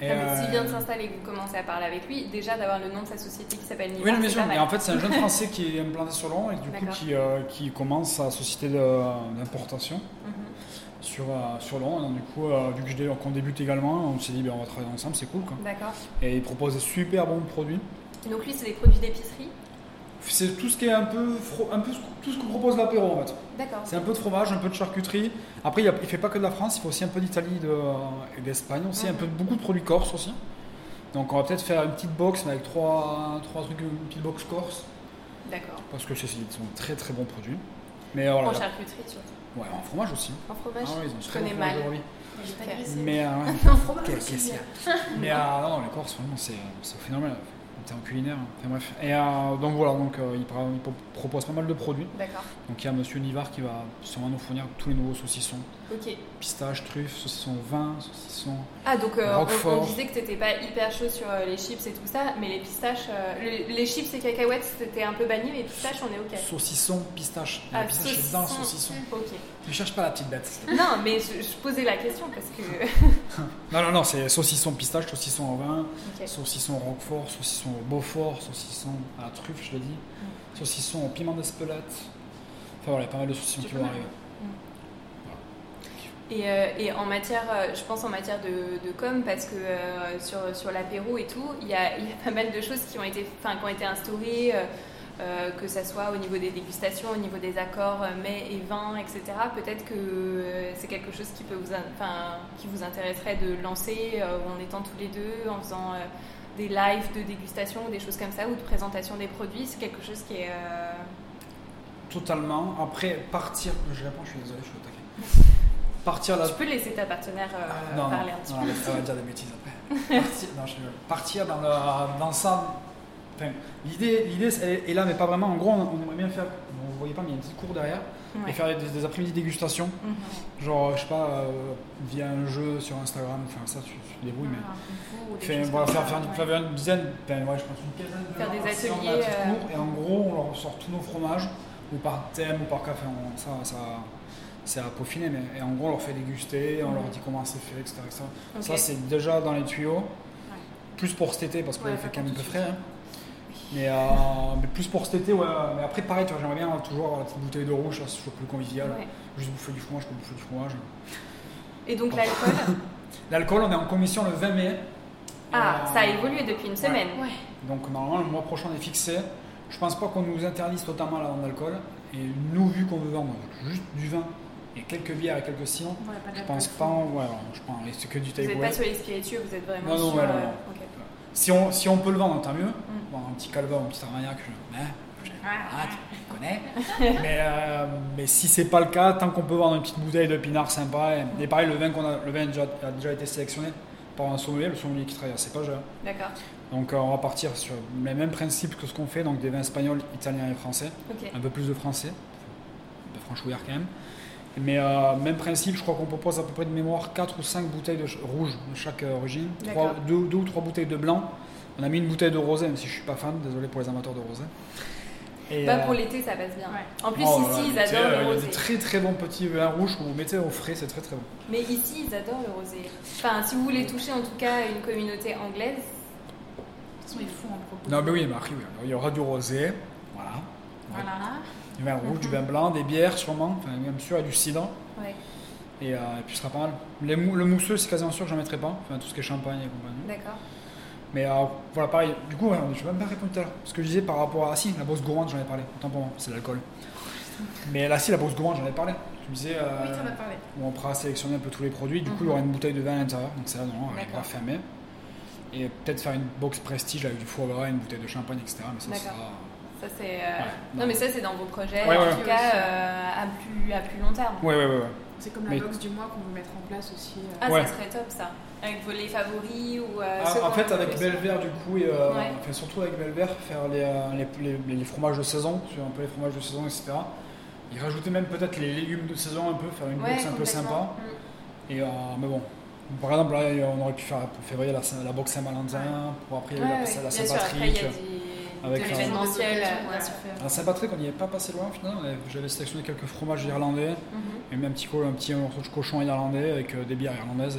Et, Ah, mais S'il vient de euh, s'installer et que vous commencez à parler avec lui, déjà d'avoir le nom de sa société qui s'appelle Niva, Oui, non, bien sûr. Et en fait, c'est un jeune Français [laughs] qui est implanté sur Londres et du coup qui, euh, qui commence sa société d'importation Mhm. Sur, euh, sur Londres. Donc, du coup, euh, vu que je qu'on débute également, on s'est dit ben, on va travailler ensemble, c'est cool. Quoi. D'accord. Et il propose des super bons produits. Donc lui, c'est des produits d'épicerie? C'est tout ce qui est un peu, un peu tout ce que propose l'apéro en fait. D'accord. C'est un peu de fromage, un peu de charcuterie. Après, il ne fait pas que de la France, il fait aussi un peu d'Italie de- et d'Espagne aussi, un Mhm. peu, beaucoup de produits corse aussi. Donc on va peut-être faire une petite box mais avec trois, trois trucs, une petite box corse, D'accord. parce que c'est sont très très bons produits. Mais euh, voilà, En charcuterie surtout. Ouais, en fromage aussi. En fromage, Ah ouais, ils ont je connais mal. [laughs] Mais, euh, Non, fromage bien. mais euh, non, les Corses, vraiment, c'est c'est phénoménal. En termes culinaires, enfin bref. Et euh, donc voilà, donc, euh, il, pra- il pro- propose pas mal de produits. D'accord. Donc il y a Monsieur Nivard qui va sûrement nous fournir tous les nouveaux saucissons. Ok. Pistache, truffes, saucissons au vin, saucissons. Ah, donc euh, on, disait que t'étais pas hyper chaud sur euh, les chips et tout ça, mais les pistaches, euh, le- les chips et cacahuètes, c'était un peu banni, mais les pistaches, on est ok. Saucisson, pistache. Ah, la pistache c'est dans le saucisson. saucisson. Ok. Ne cherche pas la petite bête. Non, mais je, je posais la question parce que. [laughs] Non, non, non, c'est saucisson, pistache, saucisson au vin, Ok. saucisson au roquefort, saucisson au beaufort, saucisson à la truffe, je l'ai dit, saucisson au piment d'Espelette. Enfin voilà, il y a pas mal de saucissons qui vont arriver. Et, euh, et en matière, euh, je pense en matière de, de com, parce que euh, sur, sur l'apéro et tout, il y a, il y a pas mal de choses qui ont été, enfin, qui ont été instaurées, euh, que ça soit au niveau des dégustations, au niveau des accords mets et vins, etc. Peut-être que euh, c'est quelque chose qui, peut vous, enfin, qui vous intéresserait de lancer en étant tous les deux, en faisant des lives de dégustation, des choses comme ça, ou de présentation des produits. C'est quelque chose qui est... Totalement. Après, partir. Je réponds, je suis désolé, je suis au taquet. [laughs] Partir là. Tu peux laisser ta partenaire euh, Ah, non, non, parler un petit non, peu. mais ça va dire des bêtises après. Partir, non, je. Partir dans, le, dans ça. Enfin, l'idée, l'idée est, là, mais pas vraiment. En gros, on, on aimerait bien faire. Vous voyez pas, mais il y a un petit cours derrière. Ouais. Et faire des, des après-midi dégustation. Mhm. Genre, je sais pas, euh, via un jeu sur Instagram. Enfin, ça, tu, débrouilles, mais. Ah, Fait, choses voilà, faire, faire, ouais. faire une dizaine, ben, ouais, je pense une quinzaine de Faire des ateliers, euh, cours, et en gros, on leur sort tous nos fromages, ou par thème, ou par café. On- ça, ça, c'est à peaufiner, mais et en gros, on leur fait déguster, on leur dit comment c'est fait, etc. etc. Ça, c'est déjà dans les tuyaux. Plus pour cet été, parce qu'il Ouais, fait quand même un peu frais. hein. Mais, euh, mais plus pour cet été, ouais. Mais après, pareil, tu vois, j'aimerais bien toujours avoir la petite bouteille de rouge, ça, c'est toujours plus convivial. Ouais. Juste bouffer du fromage, je peux bouffer du fromage. Et donc l'alcool [laughs] L'alcool, on est en commission le 20 mai. Ah, Euh, ça a évolué depuis une ouais. semaine. Ouais. Donc normalement le mois prochain on est fixé. Je pense pas qu'on nous interdise totalement la vente d'alcool. Et nous vu qu'on veut vendre juste du vin et quelques bières et quelques cidres, Ouais, je pense pas. Voilà, je pense c'est que du Vous n'êtes pas sur les spiritueux, vous êtes vraiment Non, non, sur. non, euh. Si on si on peut le vendre, tant mieux. Mm. Bon, un petit calva un petit armagnac, je... hein, je- Ah, tu connais. mais, euh, mais si c'est pas le cas, tant qu'on peut vendre une petite bouteille de pinard sympa. Et, et pareil, le vin qu'on a, le vin a déjà, a déjà été sélectionné par un sommelier, le sommelier qui travaille à Cépage. D'accord. Donc euh, on va partir sur les mêmes principes que ce qu'on fait, donc des vins espagnols, italiens et français. Un peu plus de français, de franchouillard quand même. Mais euh, même principe, je crois qu'on propose à peu près de mémoire 4 ou 5 bouteilles de rouge de chaque euh, origine, D'accord. 2 ou 3 bouteilles de blanc. On a mis une bouteille de rosé, même si je suis pas fan, désolé pour les amateurs de rosé. Et, Bah, euh, pour l'été, ça passe bien. Ouais. En plus, oh, ici, voilà, ils adorent euh, le Il y a rosé. des très très bons petits vins rouges que vous mettez au frais, c'est très très bon. Mais ici, ils adorent le rosé. Enfin, si vous voulez toucher en tout cas une communauté anglaise, façon, il faut en proposer. Non, mais oui, oui, il y aura du rosé, voilà. Voilà. Du vin rouge, du vin blanc, des bières sûrement, enfin, même sûr, et du cidre. Ouais, Et, euh, et puis ce sera pas mal. Les mou- le mousseux, c'est quasiment sûr que j'en mettrai pas, enfin tout ce qui est champagne et compagnie. d'accord. Mais euh, voilà, pareil, du coup, ouais, je vais même pas répondre tout à l'heure. Ce que je disais par rapport à. Ah si, la bosse gourmande, j'en ai parlé, autant pour moi, c'est l'alcool. Mais là, si, la bosse gourmande, j'en ai parlé. Je me disais, euh, Oui, t'en as parlé. où on pourra sélectionner un peu tous les produits. Du coup, il y Mhm. aura une bouteille de vin à l'intérieur, donc ça, non, D'accord. pas fermer. Et peut-être faire une box prestige avec du foie gras, une bouteille de champagne, etc. Mais ça sera. Ça c'est. euh, non. Non mais ça c'est dans vos projets, Ouais, en ouais. tout cas euh, à plus à plus long terme. Ouais, ouais, ouais. ouais. C'est comme la Mais- box du mois qu'on veut mettre en place aussi. euh. Ah Ouais. ça serait top ça. Avec vos les favoris ou. euh, Ah, en fait, avec plus. Belver, du coup, et euh, Ouais. enfin, surtout avec Belver, faire les, les, les- les fromages de saison, un peu les fromages de saison, etc. Et rajouter même peut-être les légumes de saison, un peu, faire une Ouais, box un peu sympa. complètement. Et, euh, mais bon, par exemple, là, on aurait pu faire pour février la, la box Saint-Valentin, pour après, Ouais, la, la bien sûr, après il y Saint-Patrick. Avec de l'événementiel, euh, ouais. sûr. À Saint-Patrick, on n'y est pas passé loin, au final. J'avais sélectionné quelques fromages irlandais, Mhm. et même un petit, un petit morceau de cochon irlandais avec euh, des bières irlandaises.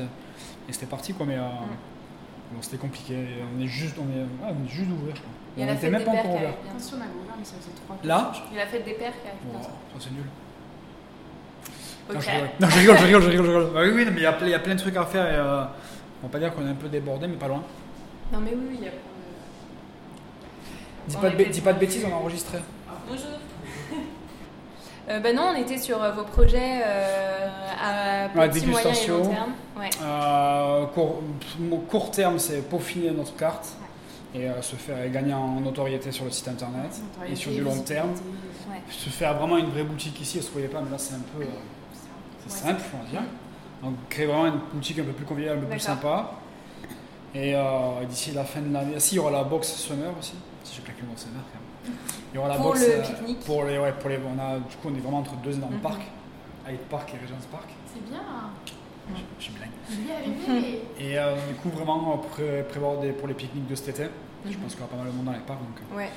Et c'était parti, quoi, mais euh, Mm. bon, c'était compliqué. Et on est juste, on est, ouais, on est juste d'ouvrir, je crois. Il y a on la était fête même des pas encore ouvert. arrive bientôt. Attention, on avait ouvert, mais ça faisait trois Là. Il a fête des pères qui ça c'est nul. Non, je rigole. Non, je rigole, je rigole, je rigole. je rigole. Bah oui, oui, mais il y, a ple- il y a plein de trucs à faire et euh, on va pas dire qu'on est un peu débordé, mais pas loin. Non mais oui, oui, il y a. Dis On pas, de, peut-être- bê- dis pas de bêtises, on a enregistré. Bonjour. [laughs] Euh, bah non, on était sur euh, vos projets euh, à Ouais, petit, moyen et dégustation. long terme. Ouais. Euh, court, court terme, c'est peaufiner notre carte et euh, se faire gagner en notoriété sur le site internet. Et sur du long terme, Ouais. se faire vraiment une vraie boutique ici, vous ne voyez pas, mais là c'est un peu. euh, c'est Ouais. simple, on va dire. Donc créer vraiment une boutique un peu plus conviviale, un peu plus sympa. Et euh, d'ici la fin de l'année, si il y aura la box summer aussi. Si je claque le mot quand même. Il y aura la Pour box le euh, pique-nique. Pour les, ouais, pour les, on a, du coup, on est vraiment entre deux énormes Mhm. parcs, Hyde Park et Regent's Park. C'est bien. Je suis [laughs] arrivé. Et euh, du coup, vraiment pré- prévoir des, pour les pique-niques de cet été. Je Mhm. pense qu'il y aura pas mal de monde dans les parcs. Donc, euh, Ouais.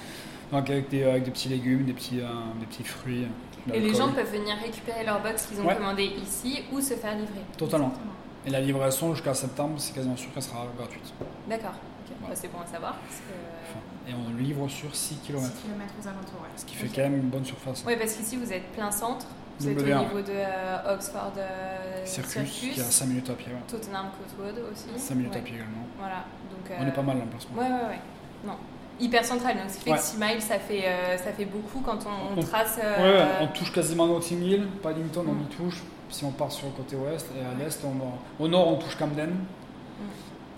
donc avec, des, avec des petits légumes, des petits, euh, des petits fruits. Et les gens peuvent venir récupérer leur box qu'ils ont Ouais. commandé ici ou se faire livrer. Totalement. Exactement. Et la livraison jusqu'à septembre, c'est quasiment sûr qu'elle sera gratuite. D'accord. Voilà. Bah, c'est bon à savoir. parce que- Enfin, et on livre sur 6 km. 6 km aux alentours, ouais. Ce qui fait quand même une bonne surface. Ouais, parce qu'ici vous êtes plein centre. Vous êtes W1. au niveau de euh, Oxford euh, Circus, qui est à 5 minutes à pied. ouais. Tottenham Coatwood aussi. 5 minutes Ouais. à pied également. Voilà. Donc, On euh, est pas mal l'emplacement. Ouais, ouais, ouais. Non. Hyper central. Donc, ce qui fait que 6 miles, ça fait, euh, ça fait beaucoup quand on, on On- trace. Ouais, euh, on touche quasiment Notting Hill, Paddington on Mm. y touche. Si on part sur le côté ouest et à l'est, on va- au nord on touche Camden. Mm.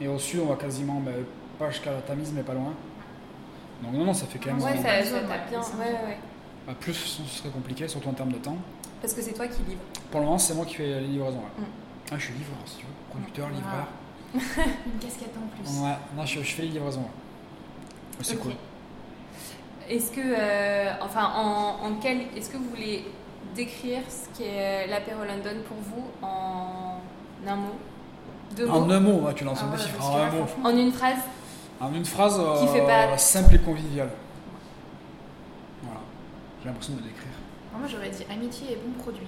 Et au sud on va quasiment, ben, pas jusqu'à la Tamise mais pas loin. Donc non, non, ça fait quand même... Ouais, euh, ça, ça tape bien. Ouais, ouais, bah, plus ce serait compliqué, surtout en termes de temps. Parce que c'est toi qui livres. Pour le moment c'est moi qui fais les livraisons. ouais. Mm. Ah, je suis livreur si tu veux, producteur, livreur. [laughs] Une casquette en plus. Ouais, non, je, je fais les livraisons. c'est cool. Est-ce que, euh, enfin, en, en quel, est-ce que vous voulez décrire ce qu'est l'apéro London pour vous en un mot, deux En mots, un mot, tu lances Ah un en un mot. en une phrase En une phrase Qui fait euh, pas- simple et conviviale. Voilà. J'ai l'impression de l'écrire. Moi j'aurais dit amitié et bon produit.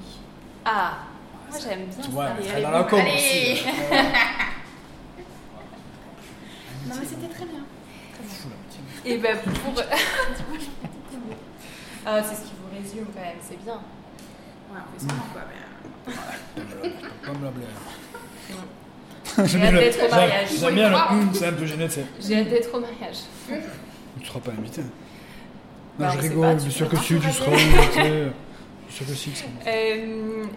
Ah, moi j'aime bien Tu vois, ça. dans est la com Allez aussi. [laughs] Non mais c'était très bien. Fou, l'amitié. Et ben pour. [laughs] ah, c'est ce qui vous résume quand même, c'est bien. Ouais, on fait ça quoi, mais. Pas me la blague. J'ai hâte d'être au mariage. J'aime bien le hum, c'est un peu gêné, tu sais. J'ai hâte d'être au mariage. Tu seras pas invité. Non, Bah, je rigole, bien sûr que si, tu seras invité. Bien sûr que si,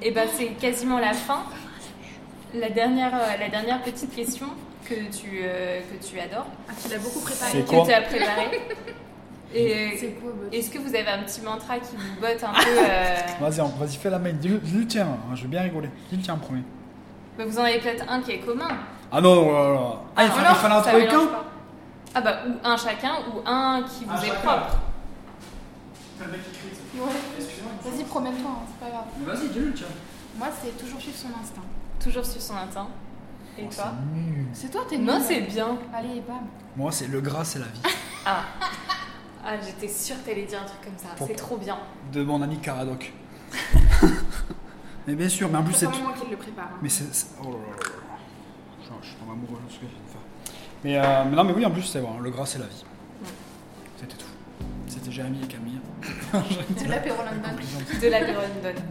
et ben c'est quasiment la fin. La dernière, euh, la dernière petite question que tu, euh, que tu adores, Ah, tu l'as beaucoup préparé. C'est que quoi tu as préparée. [laughs] Et est-ce que vous avez un petit mantra qui vous botte un peu euh, Vas-y, vas-y, fais la main. Dis-le dis le tien, hein, je vais bien rigoler. Dis le tien en premier. Vous en avez peut-être un qui est commun. Ah non, non, non, non. Ah, il fallait, trouver mélange qu'un pas. Ah bah ou un chacun ou un qui vous Un est chacun. propre. Ouais. Vas-y, promène-toi, hein, c'est pas grave. Vas-y, dis-le le tien. Moi, c'est toujours suivre son instinct. Toujours sur son instinct. Et Oh, toi c'est toi, t'es Non, c'est bien. Allez, bam. Moi, c'est le gras, c'est la vie. [laughs] Ah, ah j'étais sûre que t'allais dire un truc comme ça. C'est trop bien. De mon ami Caradoc. [laughs] mais bien sûr, mais en plus, C'est c'est. moi qui le prépare. hein. Mais c'est. Oh là là là là. Je, je suis pas amoureux de ce que je viens de faire. Mais, euh, mais non, mais oui, en plus, c'est bon, le gras, c'est la vie. C'était tout. C'était Jérémy et Camille. [laughs] De l'apéro London. de la London.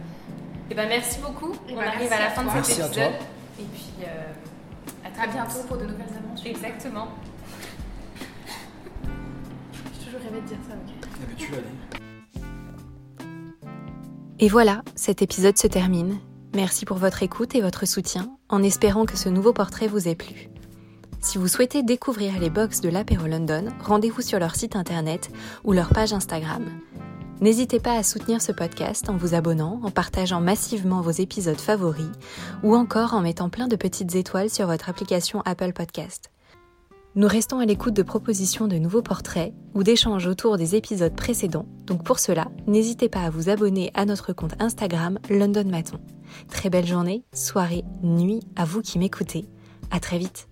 Et ben merci beaucoup. Eh On ben, arrive merci à la fin de cet Merci à épisode. toi. Et puis euh, à très À bientôt vite. pour de nouvelles aventures. Exactement. J'ai toujours rêvé de dire ça, ok. Eh ben, tu l'as dit. Et voilà, cet épisode se termine. Merci pour votre écoute et votre soutien, en espérant que ce nouveau portrait vous ait plu. Si vous souhaitez découvrir les box de l'Apéro London, rendez-vous sur leur site internet ou leur page Instagram. N'hésitez pas à soutenir ce podcast en vous abonnant, en partageant massivement vos épisodes favoris ou encore en mettant plein de petites étoiles sur votre application Apple Podcast. Nous restons à l'écoute de propositions de nouveaux portraits ou d'échanges autour des épisodes précédents, donc pour cela, n'hésitez pas à vous abonner à notre compte Instagram London Maton. Très belle journée, soirée, nuit à vous qui m'écoutez. À très vite.